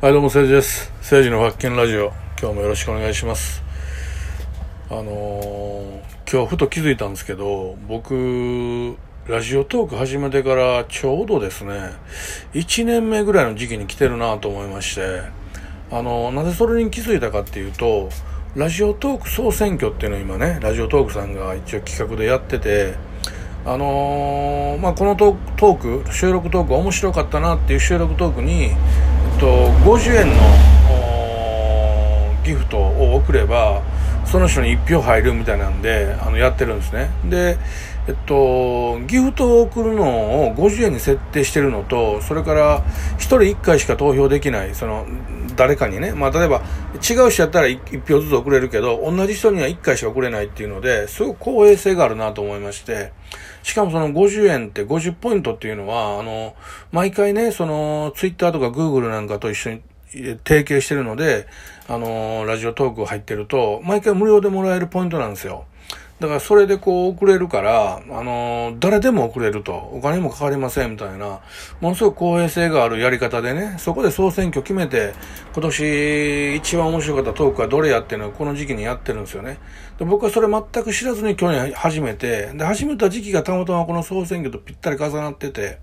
はい、どうも、誠治です。誠治の発見ラジオ。今日もよろしくお願いします。あのー今日ふと気づいたんですけど、僕、ラジオトーク始めてからちょうどですね、1年目ぐらいの時期に来てるなと思いまして、あのーなぜそれに気づいたかっていうと、ラジオトーク総選挙っていうのを今ね、ラジオトークさんが一応企画でやってて、あのーまあ、このトーク収録トーク面白かったなっていう収録トークに、と、50円のギフトを送ればその人に1票入るみたいなんであのやってるんですね。でえっとギフトを送るのを50円に設定してるのとそれから1人1回しか投票できないその誰かにね、まあ、例えば違う人やったら 1, 票ずつ送れるけど同じ人には1回しか送れないっていうのですごく公平性があるなと思いましてしかもその50円って50ポイントっていうのは、あの、毎回ね、その、ツイッターとかグーグルなんかと一緒に提携してるので、あの、ラジオトーク入ってると、毎回無料でもらえるポイントなんですよ。だからそれでこう送れるから、あの、誰でも送れると、お金もかかりませんみたいな、ものすごく公平性があるやり方でね、そこで総選挙決めて、今年一番面白かったトークはどれやっていうのをこの時期にやってるんですよね。で僕はそれ全く知らずに去年始めて、で、始めた時期がたまたまこの総選挙とぴったり重なってて、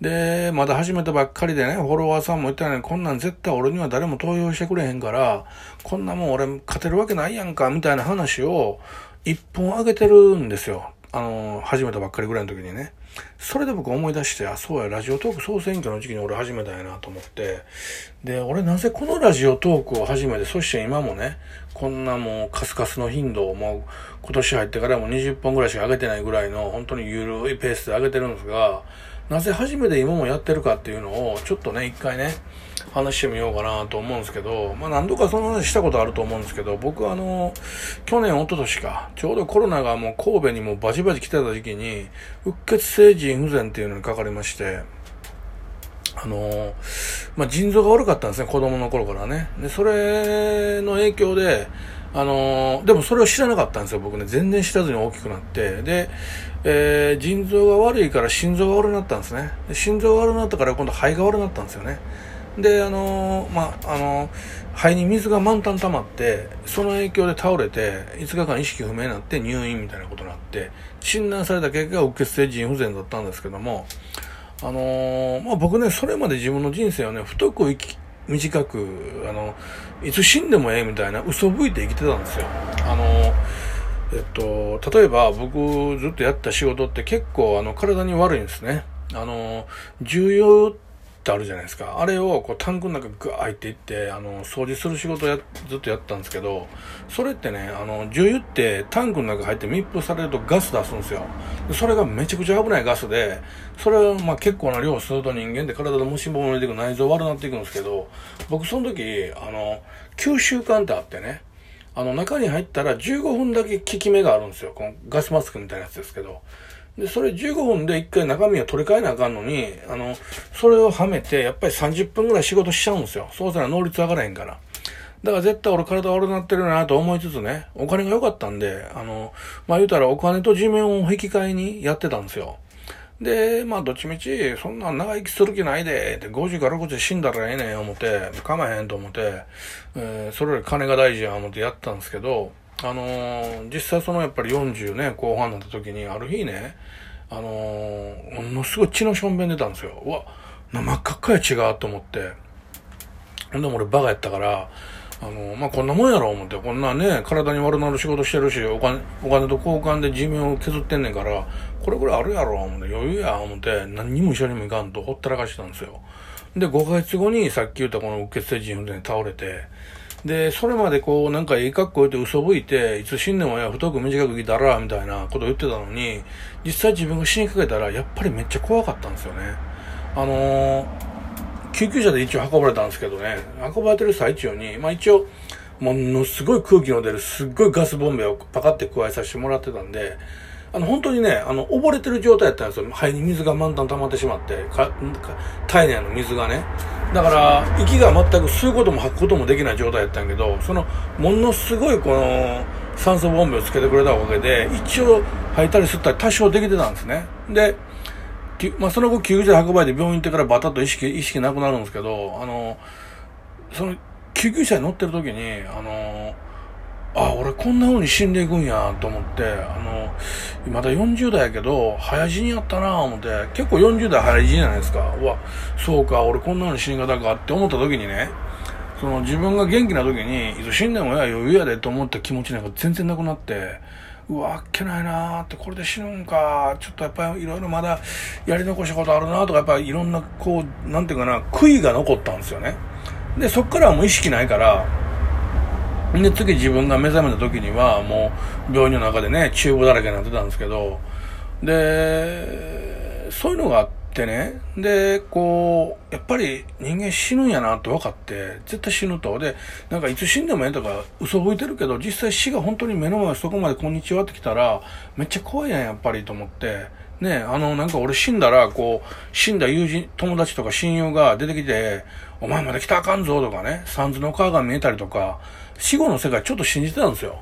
で、まだ始めたばっかりでね、フォロワーさんも言ったように、こんなん絶対俺には誰も投票してくれへんから、こんなもん俺勝てるわけないやんか、みたいな話を一本上げてるんですよ。あの、始めたばっかりぐらいの時にね。それで僕思い出して、あ、そうや、ラジオトーク総選挙の時期に俺始めたんやなと思って。で、俺なぜこのラジオトークを始めて、そして今もね、こんなもうカスカスの頻度をもう今年入ってからも20本ぐらいしか上げてないぐらいの本当に緩いペースで上げてるんですが、なぜ初めて今もやってるかっていうのをちょっとね、一回ね、話してみようかなと思うんですけど、まあ何度かその話したことあると思うんですけど、僕はあの、去年、一昨年か、ちょうどコロナがもう神戸にもうバチバチ来てた時期に、うっ血性腎不全っていうのにかかりまして、あのまあ、腎臓が悪かったんですね、子供の頃からね。で、それの影響で、あのでもそれを知らなかったんですよ、僕ね。全然知らずに大きくなって。で、えー腎臓が悪いから心臓が悪くなったんですね。で心臓が悪くなったから今度肺が悪くなったんですよね。で、あのまあ、あの肺に水が満タン溜まって、その影響で倒れて、5日間意識不明になって入院みたいなことになって、診断された結果がうっ血性腎不全だったんですけども、あのーまあ、僕ね、それまで自分の人生をね、太く生き、短く、あの、いつ死んでもええみたいな嘘吹いて生きてたんですよ。あのえっと、例えば僕ずっとやった仕事って結構あの体に悪いんですね。あの、重要ってってあるじゃないですか。あれをこうタンクの中グー入っていって、あの、掃除する仕事をやずっとやったんですけど、それってね、あの、重油ってタンクの中入って密封されるとガス出すんですよ。それがめちゃくちゃ危ないガスで、それはまあ結構な量を吸うと人間って体で虫歯も出てくる内臓悪くなっていくんですけど、僕その時、あの、吸収管ってあってね、あの中に入ったら15分だけ効き目があるんですよ。このガスマスクみたいなやつですけど。で、それ15分で一回中身を取り替えなあかんのに、あの、それをはめて、やっぱり30分ぐらい仕事しちゃうんですよ。そうしたら能率上がらへんから。だから絶対俺体悪くなってるなと思いつつね、お金が良かったんで、あの、まあ言うたらお金と寿命を引き換えにやってたんですよ。で、まあ、どっちみち、そんな長生きする気ないで、って、50から60死んだらええねん、思って、構えへんと思って、えーそれより金が大事や、思ってやったんですけど、あのー実際そのやっぱり40ね、後半になった時に、ある日ね、あのーものすごい血のしょんべん出たんですよ。うわ、な真っ赤っかや違うと思って。ほんでも俺バカやったから、あのー、まあ、こんなもんやろ思って、こんなね、体に悪なる仕事してるし、お金、お金と交換で寿命を削ってんねんから、これぐらいあるやろ思って、余裕や思って、何にも一緒にもいかんとほったらかしてたんですよ。で、5ヶ月後にさっき言ったこの血性腎不全に倒れて、で、それまでこう、なんかいい格好言って嘘吹いて、いつ死んでもや、太く短く生きたら、みたいなことを言ってたのに、実際自分が死にかけたら、やっぱりめっちゃ怖かったんですよね。あのー救急車で一応運ばれたんですけどね、運ばれてる最中に、まあ一応、ものすごい空気の出るすっごいガスボンベをパカって加えさせてもらってたんで、あの本当にね、あの溺れてる状態やったんですよ。肺に水が満タン溜まってしまって、か体内の水がね。だから、息が全く吸うことも吐くこともできない状態やったんやけど、その、ものすごいこの、酸素ボンベをつけてくれたおかげで、一応吐いたり吸ったり多少できてたんですね。で、まあ、その後救急車で運ばれて病院行ってからバタッと意識、意識なくなるんですけど、あの、その、救急車に乗ってる時に、あの、あ、俺こんな風に死んでいくんや、と思って、あの、まだ40代やけど、早死にやったな思って、結構40代早死にじゃないですか。うわ、そうか、俺こんな風に死に方かって思った時にね、その自分が元気な時に、いつ死んでもや余裕やでと思った気持ちなんか全然なくなって、うわ、あっけないなーって、これで死ぬんか、ちょっとやっぱりいろいろまだやり残したことあるなとか、やっぱりいろんな、こう、なんていうかな、悔いが残ったんですよね。で、そっからはもう意識ないから、で、次自分が目覚めた時には、もう、病院の中でね、チューブだらけになってたんですけど、で、そういうのがあってね、で、こう、やっぱり人間死ぬんやなって分かって、絶対死ぬと。で、なんかいつ死んでもええとか嘘吹いてるけど、実際死が本当に目の前そこまでこんにちはってきたら、めっちゃ怖いやん、やっぱりと思って、ね、あの、なんか俺死んだら、こう、死んだ友人、友達とか親友が出てきて、お前まで来たあかんぞとかね、三途の川が見えたりとか、死後の世界ちょっと信じてたんですよ。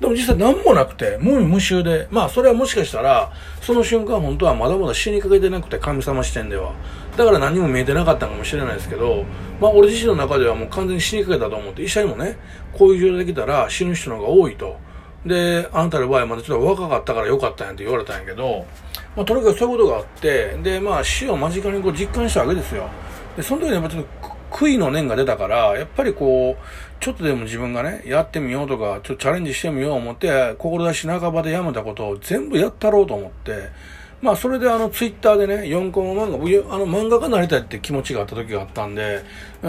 でも実際何もなくて、無味無臭で、まあそれはもしかしたら、その瞬間本当はまだまだ死にかけてなくて、神様視点では。だから何も見えてなかったかもしれないですけど、まあ俺自身の中ではもう完全に死にかけたと思って、医者にもね、こういう状態できたら死ぬ人の方が多いと。で、あなたの場合まだちょっと若かったからよかったんやって言われたんやけど、まあとにかくそういうことがあって、で、まあ死を間近にこう実感したわけですよ。で、その時にやっぱちょっと悔いの念が出たから、やっぱりこう、ちょっとでも自分がね、やってみようとか、ちょっとチャレンジしてみよう思って、志半ばでやめたことを全部やったろうと思って、まあそれであのツイッターでね、4コマ漫画、あの漫画家になりたいって気持ちがあった時があったんで、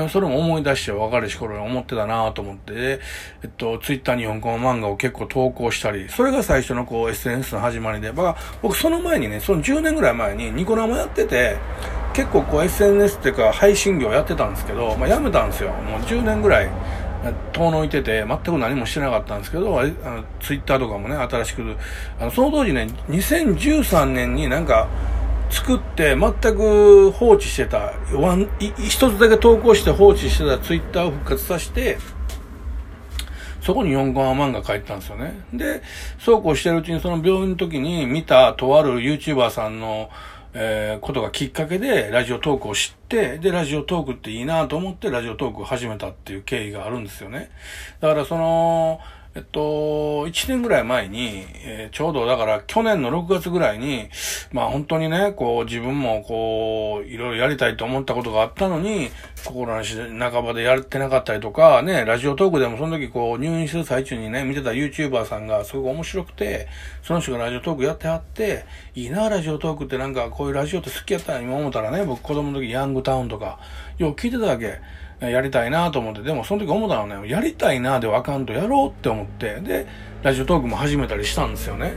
それも思い出して分かるし頃に思ってたなと思って、えっと、ツイッターに4コマ漫画を結構投稿したり、それが最初のこう SNS の始まりで、僕その前にね、その10年ぐらい前にニコ生やってて、結構こう SNS っていうか配信業やってたんですけど、まあ、やめたんですよ。もう10年ぐらい遠のいてて、全く何もしてなかったんですけど、あのツイッターとかもね、新しく、あのその当時ね、2013年になんか、作って全く放置してた、ワン一つだけ投稿して放置してたツイッターを復活させて、そこに4コマ漫画書いてたんですよね。で、そうこうしてるうちにその病院の時に見たとある YouTuber さんのえー、ことがきっかけでラジオトークを知って、で、ラジオトークっていいなと思ってラジオトークを始めたっていう経緯があるんですよね。だからその、えっと、1年ぐらい前に、えー、ちょうどだから去年の6月ぐらいに、まあ本当にね、こう自分もこう、いろいろやりたいと思ったことがあったのに、心なし半ばでやってなかったりとか、ね、ラジオトークでもその時こう入院する最中にね、見てた YouTuber さんがすごく面白くて、その人がラジオトークやってはって、いいな、ラジオトークってなんかこういうラジオって好きやったら今思ったらね、僕子供の時ヤングタウンとか、よう聞いてたわけ。やりたいなと思って、でもその時思ったのはね、やりたいなでわかんとやろうって思って、で、ラジオトークも始めたりしたんですよね。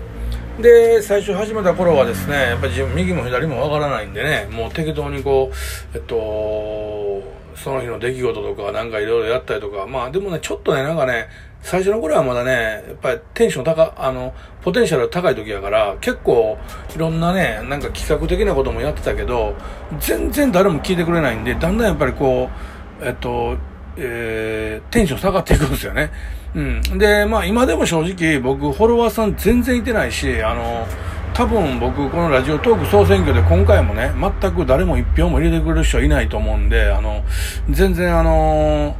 で、最初始めた頃はですね、やっぱり自分右も左もわからないんでね、もう適当にこう、えっと、その日の出来事とかなんかいろいろやったりとか、まあでもね、ちょっとね、なんかね、最初の頃はまだね、やっぱりテンション高、あの、ポテンシャル高い時やから、結構いろんなね、なんか企画的なこともやってたけど、全然誰も聞いてくれないんで、だんだんやっぱりこう、えっと、えー、テンション下がっていくんですよね。うん。で、まあ今でも正直僕フォロワーさん全然いてないし、あの、多分僕このラジオトーク総選挙で今回もね、全く誰も一票も入れてくれる人はいないと思うんで、あの、全然あの、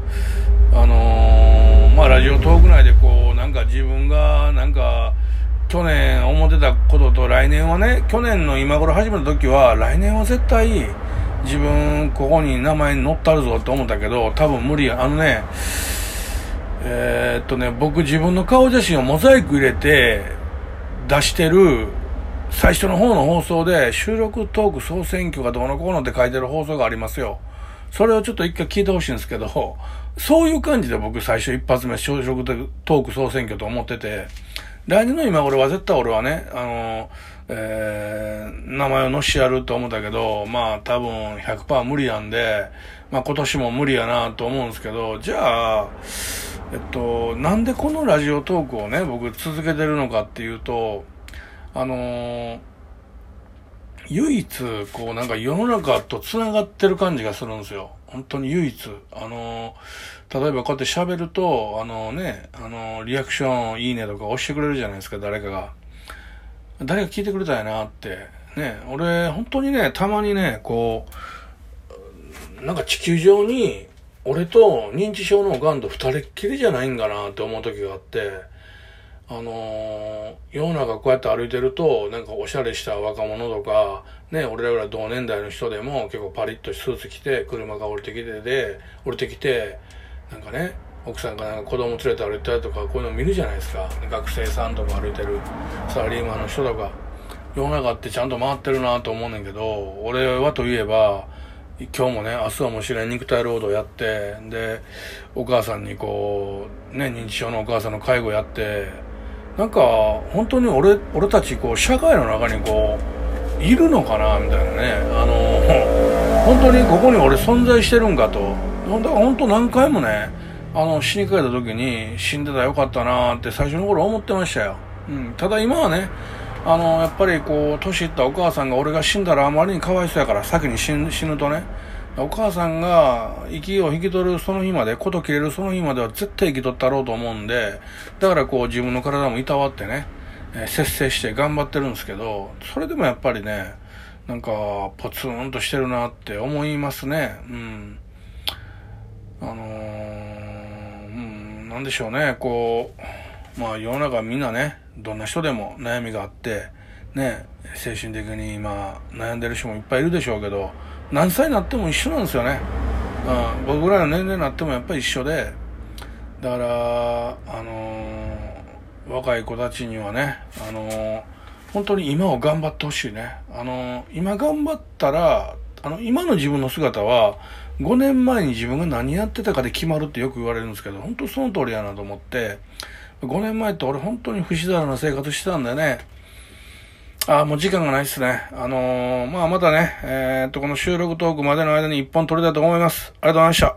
あの、まあラジオトーク内でこう、なんか自分がなんか、去年思ってたことと来年はね、去年の今頃始めた時は、来年は絶対、自分ここに名前に載ったるぞって思ったけど多分無理や。あのねえー、っとね僕自分の顔写真をモザイク入れて出してる最初の方の放送で収録トーク総選挙がどうのこうのって書いてる放送がありますよ。それをちょっと一回聞いてほしいんですけどそういう感じで僕最初一発目収録トーク総選挙と思ってて。来年の今頃は絶対俺はね、あの、えー、名前を載してやると思ったけど、まあ多分100%無理なんで、まあ今年も無理やなと思うんですけど、じゃあ、えっと、なんでこのラジオトークをね、僕続けてるのかっていうと、あのー、唯一、こうなんか世の中と繋がってる感じがするんですよ。本当に唯一。あのー、例えばこうやって喋ると、あのね、あの、リアクションいいねとか押してくれるじゃないですか、誰かが。誰が聞いてくれたんやなって。ね、俺、本当にね、たまにね、こう、なんか地球上に、俺と認知症のおかんと二人っきりじゃないんかなって思う時があって、あのー、世の中こうやって歩いてると、なんかおしゃれした若者とか、ね、俺ら同年代の人でも結構パリッとスーツ着て、車が降りてきてで、降りてきて、なんかね、奥さんが子供連れて歩いたりとか、こういうの見るじゃないですか。学生さんとか歩いてるサラリーマンの人とか。世の中ってちゃんと回ってるなと思うねんけど、俺はといえば、今日もね、明日はもしれん肉体労働やって、で、お母さんにこう、ね、認知症のお母さんの介護やって、なんか、本当に俺、俺たちこう、社会の中にこう、いるのかな、みたいなね。あの、本当にここに俺存在してるんかと。だから本当何回もね、あの、死にかけた時に死んでたらよかったなーって最初の頃思ってましたよ。うん。ただ今はね、あの、やっぱりこう、年いったお母さんが俺が死んだらあまりにかわいそうやから、先に死ぬとね、お母さんが息を引き取るその日まで、こと切れるその日までは絶対生き取ったろうと思うんで、だからこう自分の体もいたわってね、えー、節制して頑張ってるんですけど、それでもやっぱりね、なんか、ポツンとしてるなって思いますね。うん。あのー、うん、なんでしょうね、こう、まあ世の中みんなね、どんな人でも悩みがあって、ね、精神的に今悩んでる人もいっぱいいるでしょうけど、何歳になっても一緒なんですよね。うん、僕ぐらいの年齢になってもやっぱり一緒で、だから、あのー、若い子たちにはね、あのー、本当に今を頑張ってほしいね。あのー、今頑張ったら、あの、今の自分の姿は、5年前に自分が何やってたかで決まるってよく言われるんですけど、本当その通りやなと思って、5年前って俺本当に不自然な生活してたんだよね。ああ、もう時間がないっすね。あのー、まあまたね、えー、っと、この収録トークまでの間に一本撮れたと思います。ありがとうございました。